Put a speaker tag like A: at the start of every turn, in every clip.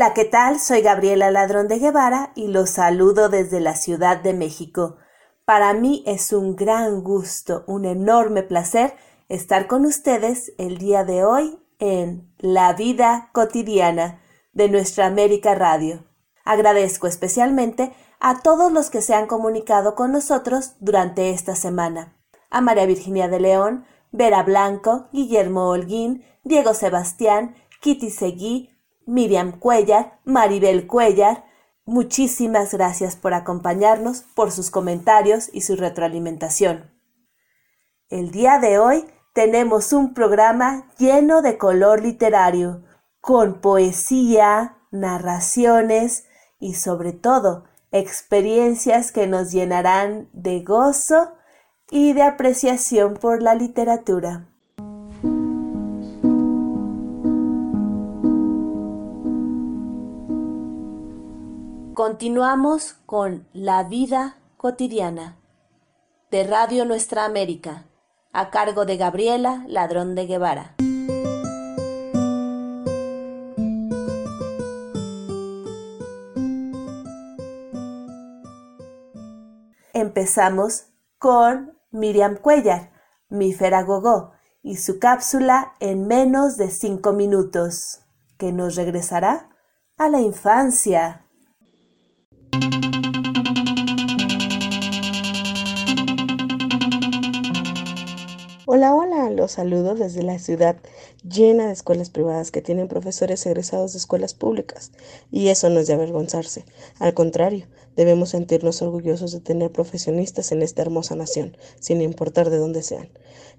A: Hola, ¿qué tal? Soy Gabriela Ladrón de Guevara y los saludo desde la Ciudad de México. Para mí es un gran gusto, un enorme placer estar con ustedes el día de hoy en La vida cotidiana de nuestra América Radio. Agradezco especialmente a todos los que se han comunicado con nosotros durante esta semana. A María Virginia de León, Vera Blanco, Guillermo Holguín, Diego Sebastián, Kitty Seguí, Miriam Cuellar, Maribel Cuellar, muchísimas gracias por acompañarnos, por sus comentarios y su retroalimentación. El día de hoy tenemos un programa lleno de color literario, con poesía, narraciones y sobre todo experiencias que nos llenarán de gozo y de apreciación por la literatura. Continuamos con La vida cotidiana de Radio Nuestra América, a cargo de Gabriela Ladrón de Guevara. Empezamos con Miriam Cuellar, mi Feragogó, y su cápsula en menos de cinco minutos, que nos regresará a la infancia.
B: Hola, hola, los saludo desde la ciudad llena de escuelas privadas que tienen profesores egresados de escuelas públicas. Y eso no es de avergonzarse. Al contrario, debemos sentirnos orgullosos de tener profesionistas en esta hermosa nación, sin importar de dónde sean.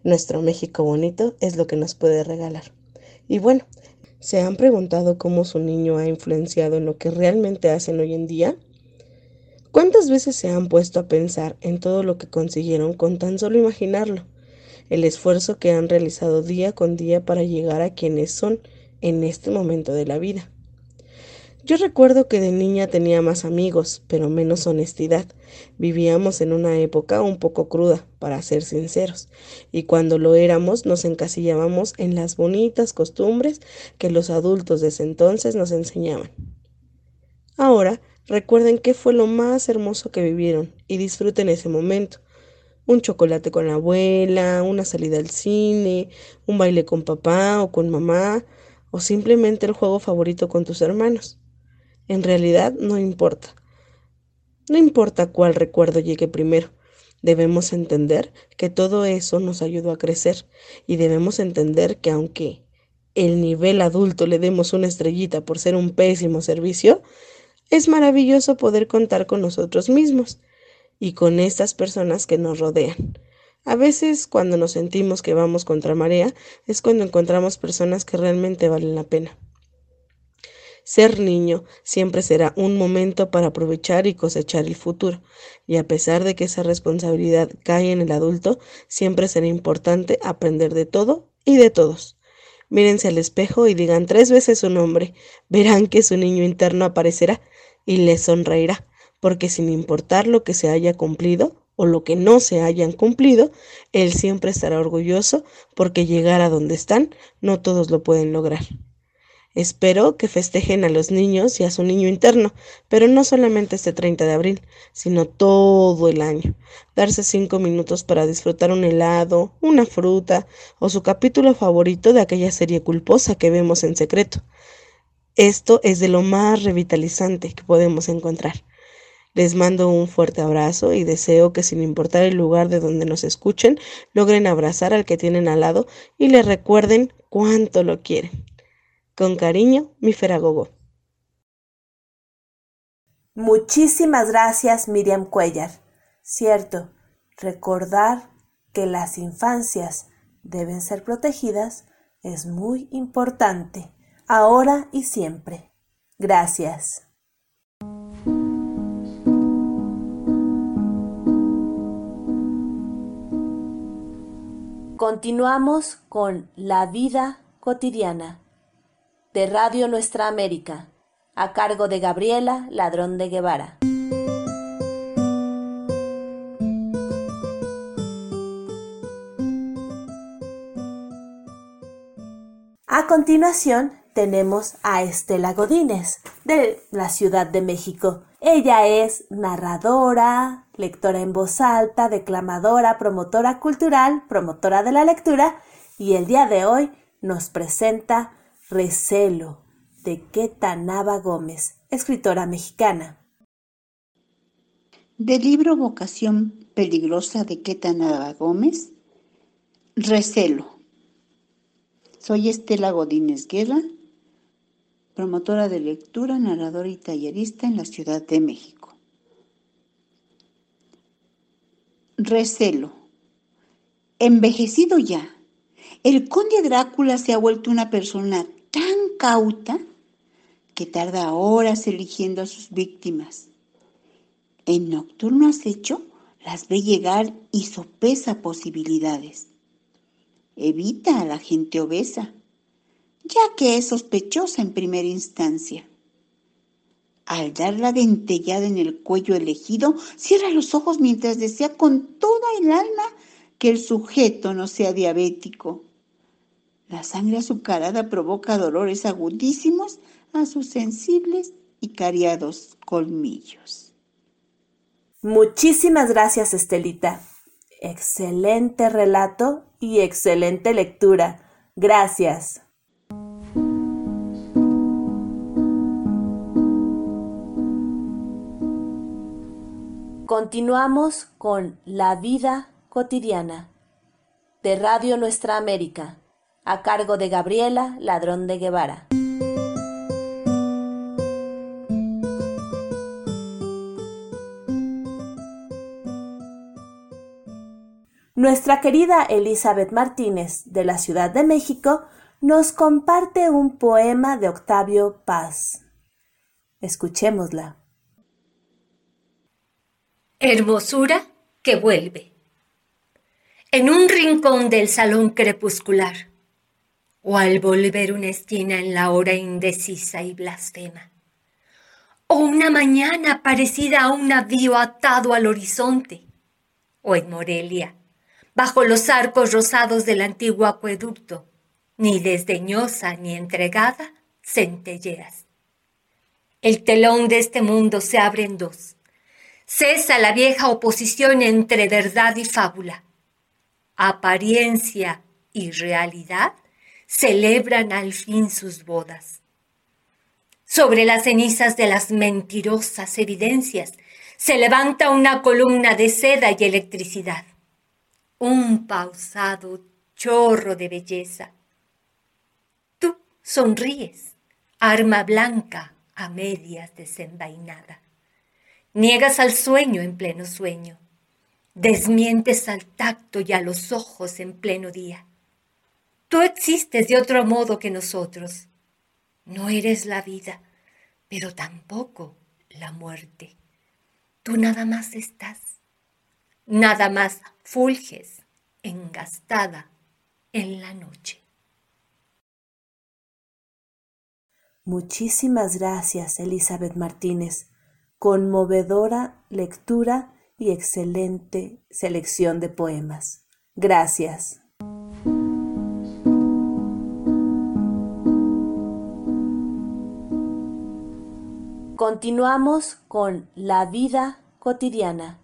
B: Nuestro México bonito es lo que nos puede regalar. Y bueno, ¿se han preguntado cómo su niño ha influenciado en lo que realmente hacen hoy en día? ¿Cuántas veces se han puesto a pensar en todo lo que consiguieron con tan solo imaginarlo? el esfuerzo que han realizado día con día para llegar a quienes son en este momento de la vida. Yo recuerdo que de niña tenía más amigos, pero menos honestidad. Vivíamos en una época un poco cruda, para ser sinceros, y cuando lo éramos nos encasillábamos en las bonitas costumbres que los adultos de entonces nos enseñaban. Ahora, recuerden qué fue lo más hermoso que vivieron y disfruten ese momento, un chocolate con la abuela, una salida al cine, un baile con papá o con mamá, o simplemente el juego favorito con tus hermanos. En realidad no importa. No importa cuál recuerdo llegue primero. Debemos entender que todo eso nos ayudó a crecer y debemos entender que aunque el nivel adulto le demos una estrellita por ser un pésimo servicio, es maravilloso poder contar con nosotros mismos y con estas personas que nos rodean. A veces cuando nos sentimos que vamos contra marea es cuando encontramos personas que realmente valen la pena. Ser niño siempre será un momento para aprovechar y cosechar el futuro, y a pesar de que esa responsabilidad cae en el adulto, siempre será importante aprender de todo y de todos. Mírense al espejo y digan tres veces su nombre, verán que su niño interno aparecerá y les sonreirá porque sin importar lo que se haya cumplido o lo que no se hayan cumplido, Él siempre estará orgulloso porque llegar a donde están no todos lo pueden lograr. Espero que festejen a los niños y a su niño interno, pero no solamente este 30 de abril, sino todo el año. Darse cinco minutos para disfrutar un helado, una fruta o su capítulo favorito de aquella serie culposa que vemos en secreto. Esto es de lo más revitalizante que podemos encontrar. Les mando un fuerte abrazo y deseo que sin importar el lugar de donde nos escuchen, logren abrazar al que tienen al lado y le recuerden cuánto lo quieren. Con cariño, mi Feragogo.
A: Muchísimas gracias, Miriam Cuellar. Cierto, recordar que las infancias deben ser protegidas es muy importante, ahora y siempre. Gracias. Continuamos con La vida cotidiana de Radio Nuestra América, a cargo de Gabriela Ladrón de Guevara. A continuación, tenemos a Estela Godínez, de la Ciudad de México. Ella es narradora, lectora en voz alta, declamadora, promotora cultural, promotora de la lectura y el día de hoy nos presenta Recelo de Queta Nava Gómez, escritora mexicana.
C: Del libro Vocación Peligrosa de Queta Nava Gómez, Recelo. Soy Estela Godínez Guerra, promotora de lectura, narradora y tallerista en la Ciudad de México. Recelo. Envejecido ya, el conde Drácula se ha vuelto una persona tan cauta que tarda horas eligiendo a sus víctimas. En nocturno acecho las ve llegar y sopesa posibilidades. Evita a la gente obesa, ya que es sospechosa en primera instancia. Al dar la dentellada en el cuello elegido, cierra los ojos mientras desea con toda el alma que el sujeto no sea diabético. La sangre azucarada provoca dolores agudísimos a sus sensibles y cariados colmillos.
A: Muchísimas gracias, Estelita. Excelente relato y excelente lectura. Gracias. Continuamos con La vida cotidiana de Radio Nuestra América, a cargo de Gabriela Ladrón de Guevara. Nuestra querida Elizabeth Martínez, de la Ciudad de México, nos comparte un poema de Octavio Paz. Escuchémosla.
D: Hermosura que vuelve. En un rincón del salón crepuscular, o al volver una esquina en la hora indecisa y blasfema, o una mañana parecida a un navío atado al horizonte, o en Morelia, bajo los arcos rosados del antiguo acueducto, ni desdeñosa ni entregada, centelleas. El telón de este mundo se abre en dos Cesa la vieja oposición entre verdad y fábula. Apariencia y realidad celebran al fin sus bodas. Sobre las cenizas de las mentirosas evidencias se levanta una columna de seda y electricidad, un pausado chorro de belleza. Tú sonríes, arma blanca a medias desenvainada. Niegas al sueño en pleno sueño. Desmientes al tacto y a los ojos en pleno día. Tú existes de otro modo que nosotros. No eres la vida, pero tampoco la muerte. Tú nada más estás. Nada más fulges, engastada en la noche.
A: Muchísimas gracias, Elizabeth Martínez conmovedora lectura y excelente selección de poemas. Gracias. Continuamos con La vida cotidiana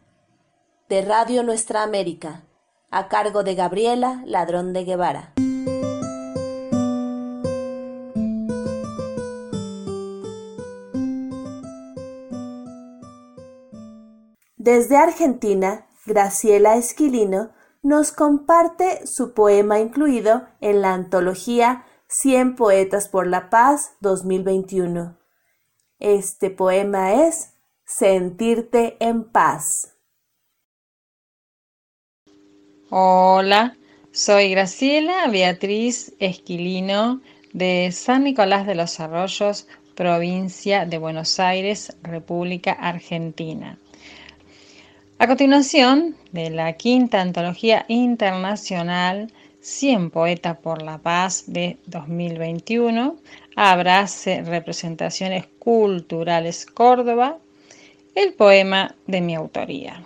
A: de Radio Nuestra América, a cargo de Gabriela Ladrón de Guevara. Desde Argentina, Graciela Esquilino nos comparte su poema incluido en la antología 100 Poetas por la Paz 2021. Este poema es Sentirte en paz.
E: Hola, soy Graciela Beatriz Esquilino de San Nicolás de los Arroyos, provincia de Buenos Aires, República Argentina. A continuación, de la quinta antología internacional 100 Poetas por la Paz de 2021, Abrace Representaciones Culturales Córdoba, el poema de mi autoría.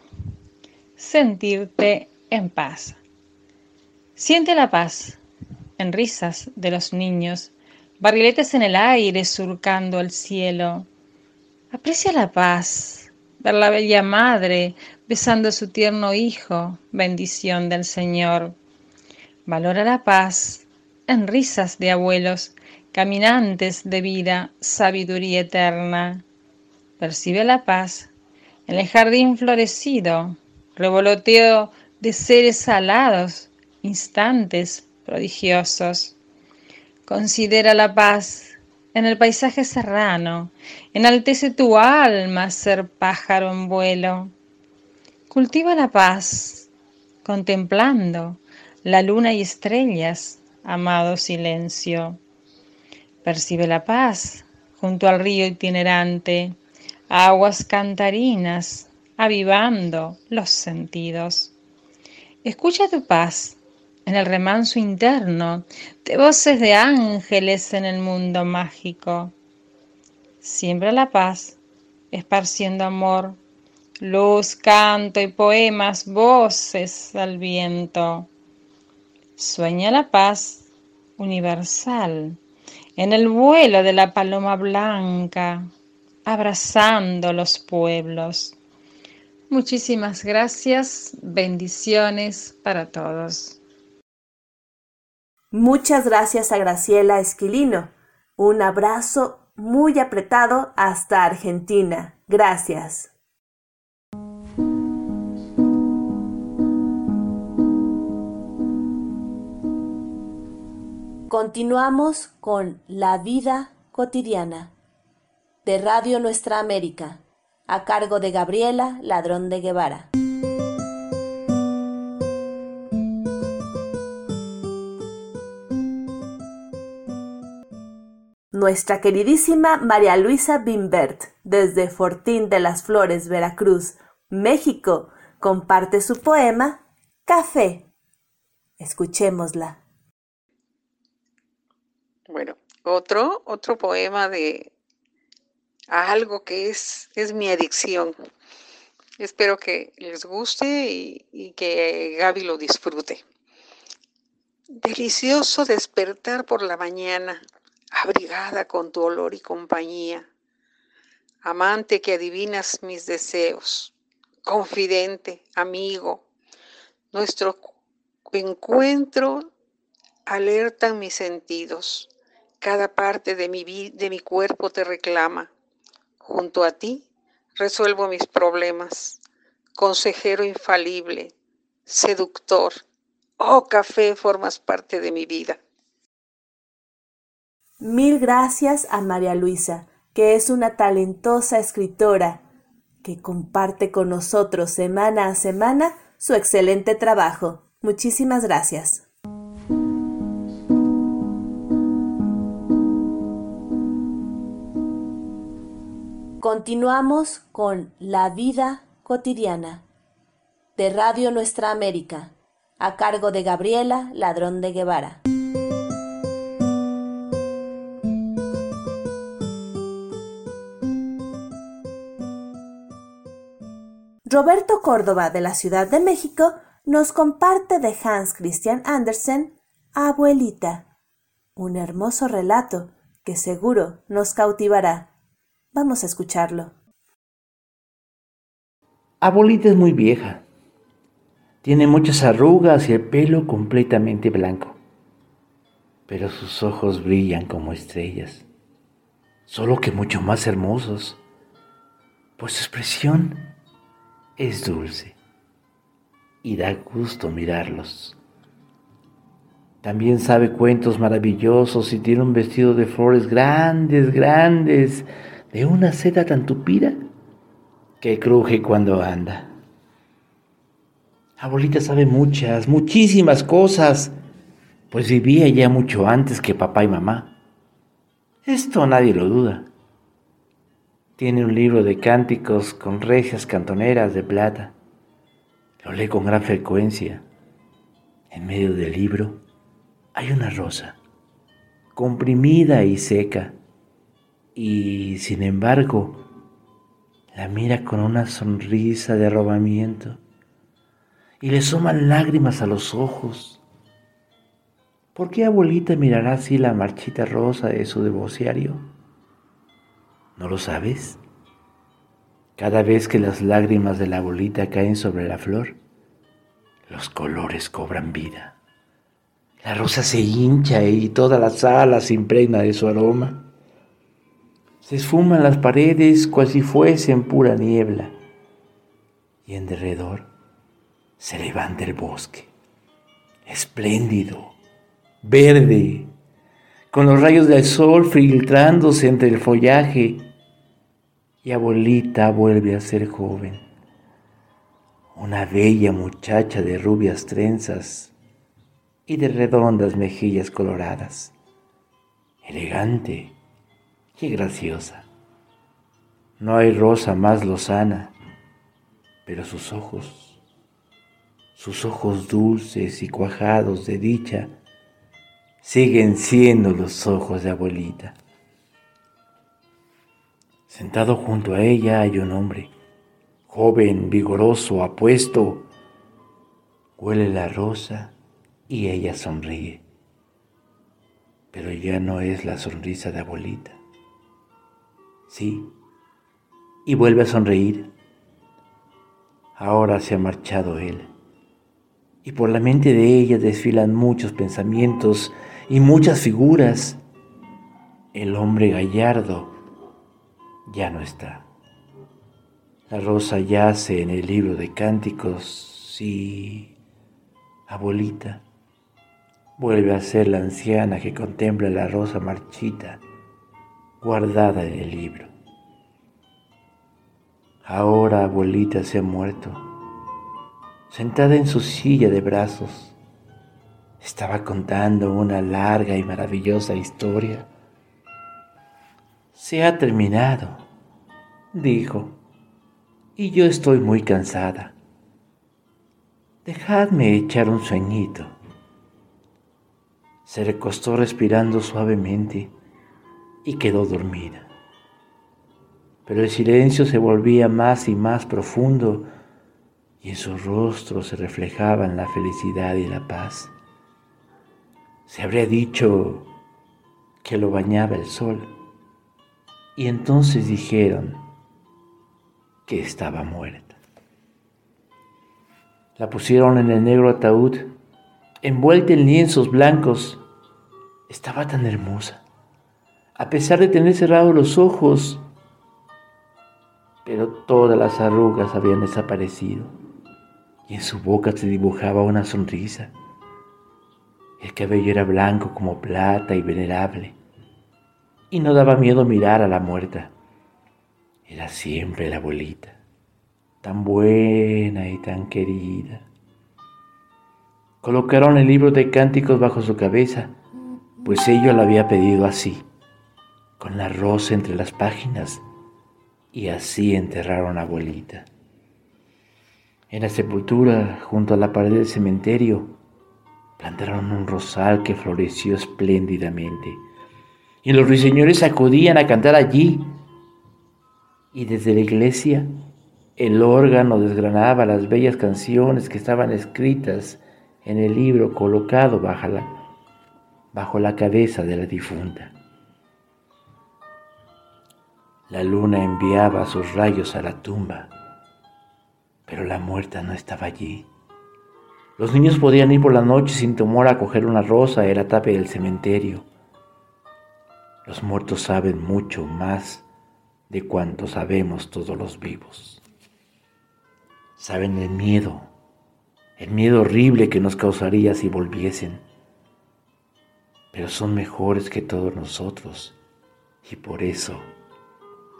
E: Sentirte en paz. Siente la paz en risas de los niños, barriletes en el aire surcando el cielo. Aprecia la paz, ver la bella madre besando su tierno hijo, bendición del Señor. Valora la paz en risas de abuelos, caminantes de vida, sabiduría eterna. Percibe la paz en el jardín florecido, revoloteo de seres alados, instantes prodigiosos. Considera la paz en el paisaje serrano, enaltece tu alma ser pájaro en vuelo. Cultiva la paz, contemplando la luna y estrellas, amado silencio. Percibe la paz junto al río itinerante, aguas cantarinas, avivando los sentidos. Escucha tu paz en el remanso interno de voces de ángeles en el mundo mágico. Siembra la paz, esparciendo amor, luz, canto y poemas, voces al viento. Sueña la paz universal en el vuelo de la paloma blanca, abrazando los pueblos. Muchísimas gracias, bendiciones para todos.
A: Muchas gracias a Graciela Esquilino. Un abrazo muy apretado hasta Argentina. Gracias. Continuamos con La vida cotidiana de Radio Nuestra América, a cargo de Gabriela Ladrón de Guevara. Nuestra queridísima María Luisa Bimbert, desde Fortín de las Flores, Veracruz, México, comparte su poema Café. Escuchémosla.
F: Bueno, otro, otro poema de algo que es, es mi adicción. Espero que les guste y, y que Gaby lo disfrute. Delicioso despertar por la mañana, abrigada con tu olor y compañía. Amante que adivinas mis deseos, confidente, amigo. Nuestro encuentro alerta mis sentidos cada parte de mi, de mi cuerpo te reclama. Junto a ti resuelvo mis problemas. Consejero infalible, seductor. Oh, café, formas parte de mi vida.
A: Mil gracias a María Luisa, que es una talentosa escritora que comparte con nosotros semana a semana su excelente trabajo. Muchísimas gracias. Continuamos con La vida cotidiana de Radio Nuestra América, a cargo de Gabriela Ladrón de Guevara. Roberto Córdoba de la Ciudad de México nos comparte de Hans Christian Andersen Abuelita, un hermoso relato que seguro nos cautivará. Vamos a escucharlo.
G: Abuelita es muy vieja. Tiene muchas arrugas y el pelo completamente blanco. Pero sus ojos brillan como estrellas, solo que mucho más hermosos, pues su expresión es dulce y da gusto mirarlos. También sabe cuentos maravillosos y tiene un vestido de flores grandes, grandes, de una seda tan tupida que cruje cuando anda. Abuelita sabe muchas, muchísimas cosas, pues vivía ya mucho antes que papá y mamá. Esto nadie lo duda. Tiene un libro de cánticos con regias cantoneras de plata. Lo lee con gran frecuencia. En medio del libro hay una rosa, comprimida y seca y sin embargo la mira con una sonrisa de arrobamiento y le suman lágrimas a los ojos. ¿Por qué abuelita mirará así la marchita rosa de su devociario? ¿No lo sabes? Cada vez que las lágrimas de la abuelita caen sobre la flor, los colores cobran vida. La rosa se hincha y toda la sala se impregna de su aroma. Se esfuman las paredes cual si fuesen pura niebla. Y en derredor se levanta el bosque, espléndido, verde, con los rayos del sol filtrándose entre el follaje. Y abuelita vuelve a ser joven, una bella muchacha de rubias trenzas y de redondas mejillas coloradas, elegante y graciosa. No hay rosa más lozana, pero sus ojos sus ojos dulces y cuajados de dicha siguen siendo los ojos de abuelita. Sentado junto a ella hay un hombre, joven, vigoroso, apuesto. Huele la rosa y ella sonríe. Pero ya no es la sonrisa de abuelita. Sí, y vuelve a sonreír. Ahora se ha marchado él y por la mente de ella desfilan muchos pensamientos y muchas figuras. El hombre gallardo ya no está. La rosa yace en el libro de cánticos y abuelita vuelve a ser la anciana que contempla la rosa marchita guardada en el libro. Ahora abuelita se ha muerto sentada en su silla de brazos, estaba contando una larga y maravillosa historia. Se ha terminado, dijo, y yo estoy muy cansada. Dejadme echar un sueñito. Se recostó respirando suavemente y quedó dormida. Pero el silencio se volvía más y más profundo y en su rostro se reflejaban la felicidad y la paz. Se habría dicho que lo bañaba el sol y entonces dijeron que estaba muerta. La pusieron en el negro ataúd, envuelta en lienzos blancos. Estaba tan hermosa, a pesar de tener cerrados los ojos, pero todas las arrugas habían desaparecido y en su boca se dibujaba una sonrisa. El cabello era blanco como plata y venerable, y no daba miedo mirar a la muerta. Era siempre la abuelita, tan buena y tan querida. Colocaron el libro de cánticos bajo su cabeza, pues ello lo había pedido así, con la rosa entre las páginas, y así enterraron a abuelita. En la sepultura, junto a la pared del cementerio, plantaron un rosal que floreció espléndidamente. Y los ruiseñores acudían a cantar allí. Y desde la iglesia, el órgano desgranaba las bellas canciones que estaban escritas en el libro colocado bajo la, bajo la cabeza de la difunta. La luna enviaba sus rayos a la tumba pero la muerta no estaba allí. Los niños podían ir por la noche sin temor a coger una rosa en la tape del cementerio. Los muertos saben mucho más de cuanto sabemos todos los vivos. Saben el miedo, el miedo horrible que nos causaría si volviesen. Pero son mejores que todos nosotros y por eso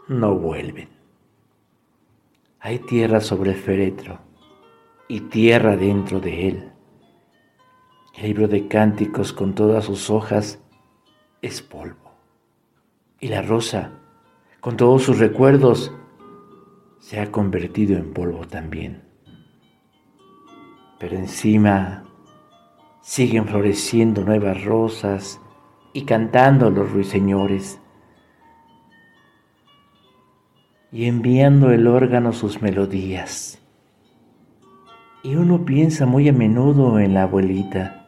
G: no vuelven. Hay tierra sobre el féretro y tierra dentro de él. El libro de cánticos con todas sus hojas es polvo. Y la rosa, con todos sus recuerdos, se ha convertido en polvo también. Pero encima siguen floreciendo nuevas rosas y cantando los ruiseñores y enviando el órgano sus melodías. Y uno piensa muy a menudo en la abuelita,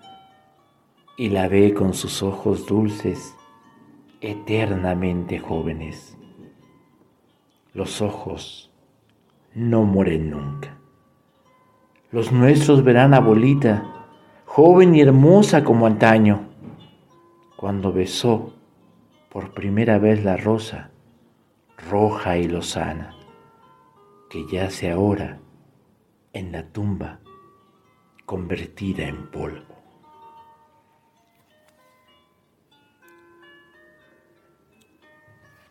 G: y la ve con sus ojos dulces, eternamente jóvenes. Los ojos no mueren nunca. Los nuestros verán a Bolita, joven y hermosa como antaño, cuando besó por primera vez la rosa, roja y lozana, que yace ahora en la tumba convertida en polvo.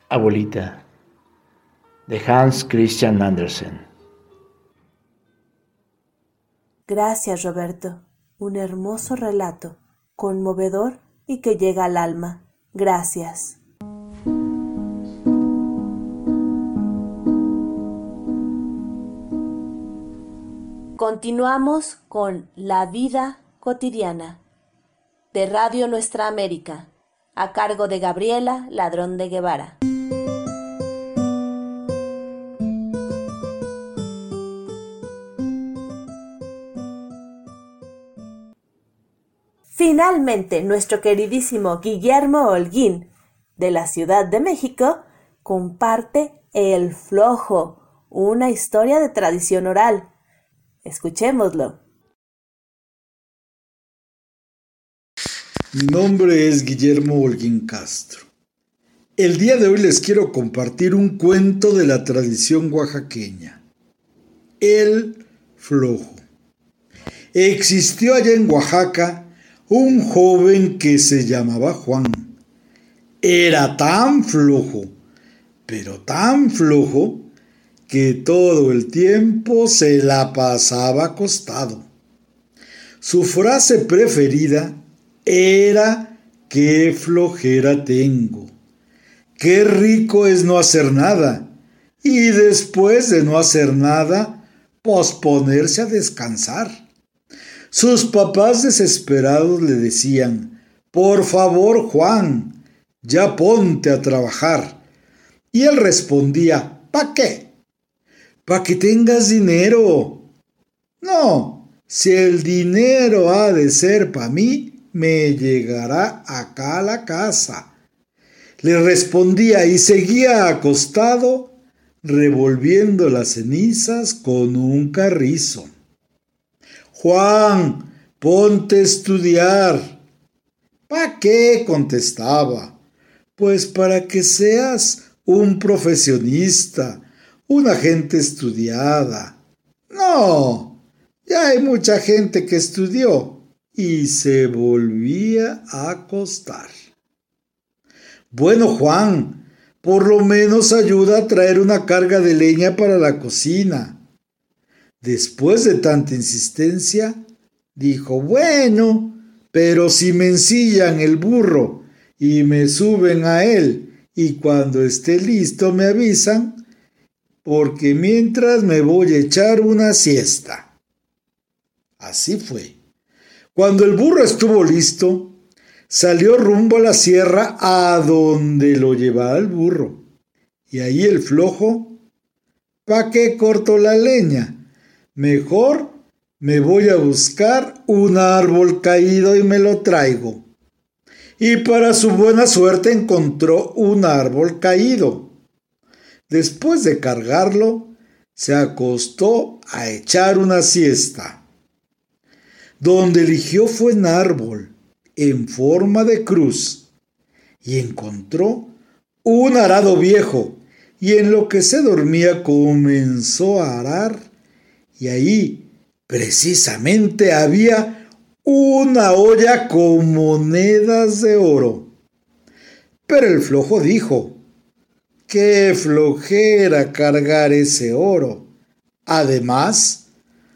G: Abuelita de Hans Christian Andersen.
A: Gracias, Roberto. Un hermoso relato, conmovedor y que llega al alma. Gracias. Continuamos con La vida cotidiana de Radio Nuestra América, a cargo de Gabriela Ladrón de Guevara. Finalmente, nuestro queridísimo Guillermo Holguín, de la Ciudad de México, comparte El Flojo, una historia de tradición oral Escuchémoslo.
H: Mi nombre es Guillermo Holguín Castro. El día de hoy les quiero compartir un cuento de la tradición oaxaqueña. El flojo. Existió allá en Oaxaca un joven que se llamaba Juan. Era tan flojo, pero tan flojo, que todo el tiempo se la pasaba acostado. Su frase preferida era qué flojera tengo, qué rico es no hacer nada, y después de no hacer nada, posponerse a descansar. Sus papás desesperados le decían, por favor Juan, ya ponte a trabajar. Y él respondía, ¿pa qué? Para que tengas dinero. No, si el dinero ha de ser para mí, me llegará acá a la casa. Le respondía y seguía acostado, revolviendo las cenizas con un carrizo. Juan, ponte a estudiar. ¿Para qué? contestaba. Pues para que seas un profesionista, una gente estudiada. No, ya hay mucha gente que estudió y se volvía a acostar. Bueno, Juan, por lo menos ayuda a traer una carga de leña para la cocina. Después de tanta insistencia, dijo, bueno, pero si me ensillan el burro y me suben a él y cuando esté listo me avisan, porque mientras me voy a echar una siesta. Así fue. Cuando el burro estuvo listo, salió rumbo a la sierra a donde lo llevaba el burro. Y ahí el flojo, ¿pa' qué corto la leña? Mejor me voy a buscar un árbol caído y me lo traigo. Y para su buena suerte encontró un árbol caído Después de cargarlo, se acostó a echar una siesta. Donde eligió fue un árbol, en forma de cruz, y encontró un arado viejo, y en lo que se dormía comenzó a arar, y ahí precisamente había una olla con monedas de oro. Pero el flojo dijo, Qué flojera cargar ese oro. Además,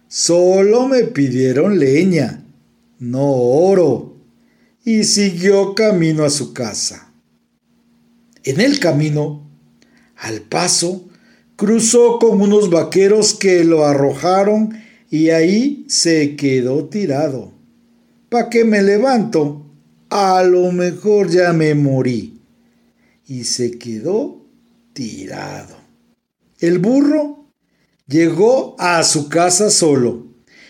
H: solo me pidieron leña, no oro, y siguió camino a su casa. En el camino, al paso, cruzó con unos vaqueros que lo arrojaron y ahí se quedó tirado. ¿Pa' qué me levanto? A lo mejor ya me morí. Y se quedó tirado. El burro llegó a su casa solo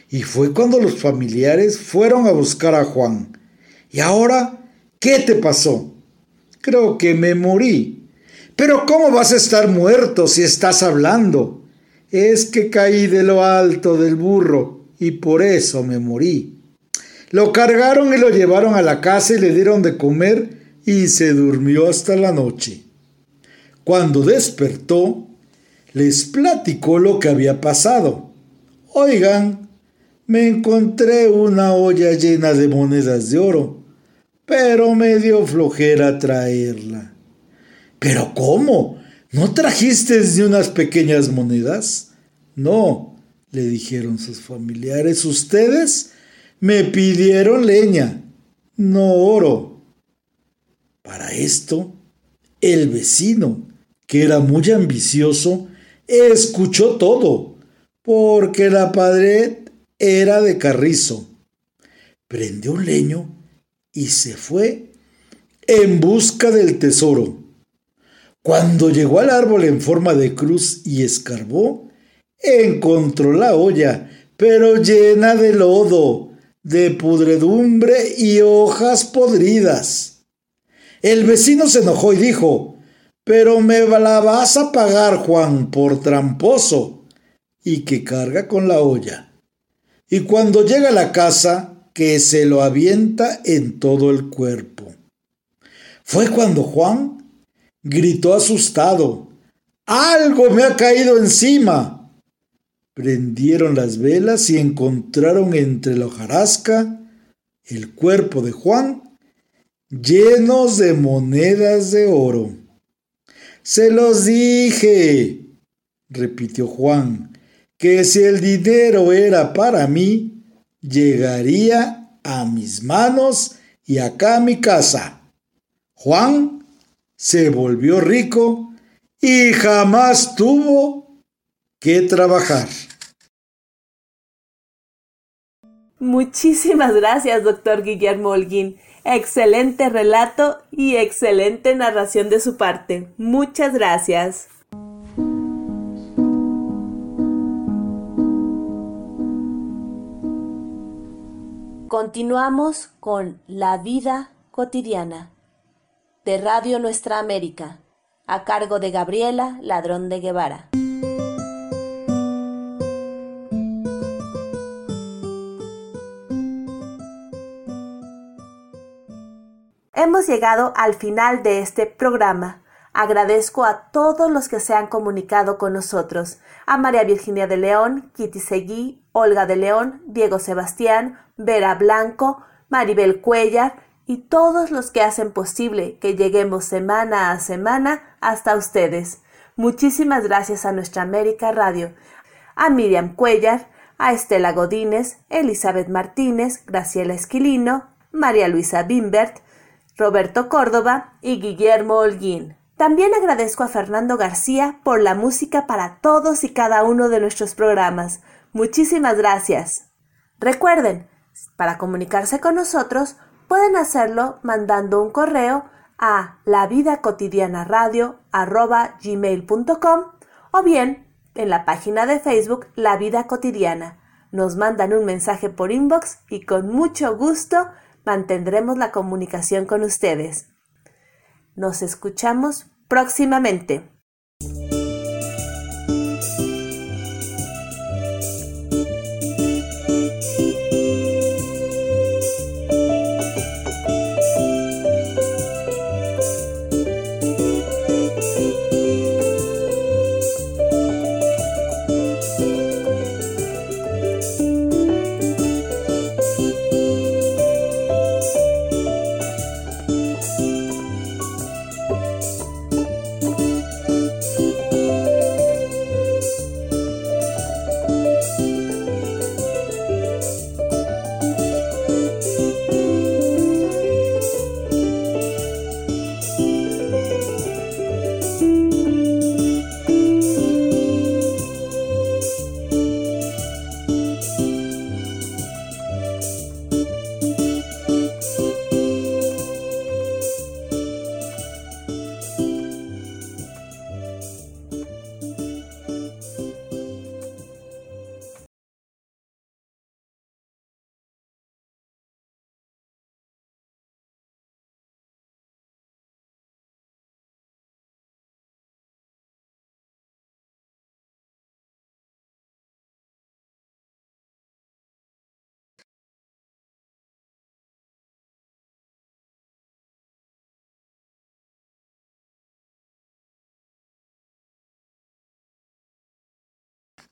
H: y fue cuando los familiares fueron a buscar a Juan ¿Y ahora qué te pasó? Creo que me morí. Pero ¿cómo vas a estar muerto si estás hablando? Es que caí de lo alto del burro y por eso me morí. Lo cargaron y lo llevaron a la casa y le dieron de comer y se durmió hasta la noche. Cuando despertó, les platicó lo que había pasado. Oigan, me encontré una olla llena de monedas de oro, pero me dio flojera traerla. ¿Pero cómo? ¿No trajiste de unas pequeñas monedas? No, le dijeron sus familiares, ustedes me pidieron leña, no oro. Para esto, el vecino, que era muy ambicioso, escuchó todo, porque la pared era de carrizo. Prendió un leño y se fue en busca del tesoro. Cuando llegó al árbol en forma de cruz y escarbó, encontró la olla, pero llena de lodo, de pudredumbre y hojas podridas. El vecino se enojó y dijo, pero me la vas a pagar, Juan, por tramposo, y que carga con la olla. Y cuando llega a la casa, que se lo avienta en todo el cuerpo. Fue cuando Juan gritó asustado, algo me ha caído encima prendieron las velas y encontraron entre la hojarasca el cuerpo de Juan llenos de monedas de oro. Se los dije, repitió Juan, que si el dinero era para mí, llegaría a mis manos y acá a mi casa. Juan se volvió rico y jamás tuvo que trabajar.
A: Muchísimas gracias, doctor Guillermo Holguín. Excelente relato y excelente narración de su parte. Muchas gracias. Continuamos con La vida cotidiana de Radio Nuestra América, a cargo de Gabriela Ladrón de Guevara. Hemos llegado al final de este programa. Agradezco a todos los que se han comunicado con nosotros, a María Virginia de León, Kitty Seguí, Olga de León, Diego Sebastián, Vera Blanco, Maribel Cuellar y todos los que hacen posible que lleguemos semana a semana hasta ustedes. Muchísimas gracias a nuestra América Radio, a Miriam Cuellar, a Estela Godínez, Elizabeth Martínez, Graciela Esquilino, María Luisa Bimbert, Roberto Córdoba y Guillermo Holguín. También agradezco a Fernando García por la música para todos y cada uno de nuestros programas. Muchísimas gracias. Recuerden, para comunicarse con nosotros, pueden hacerlo mandando un correo a lavidacotidianaradio.com o bien en la página de Facebook La Vida Cotidiana. Nos mandan un mensaje por inbox y con mucho gusto mantendremos la comunicación con ustedes. Nos escuchamos próximamente.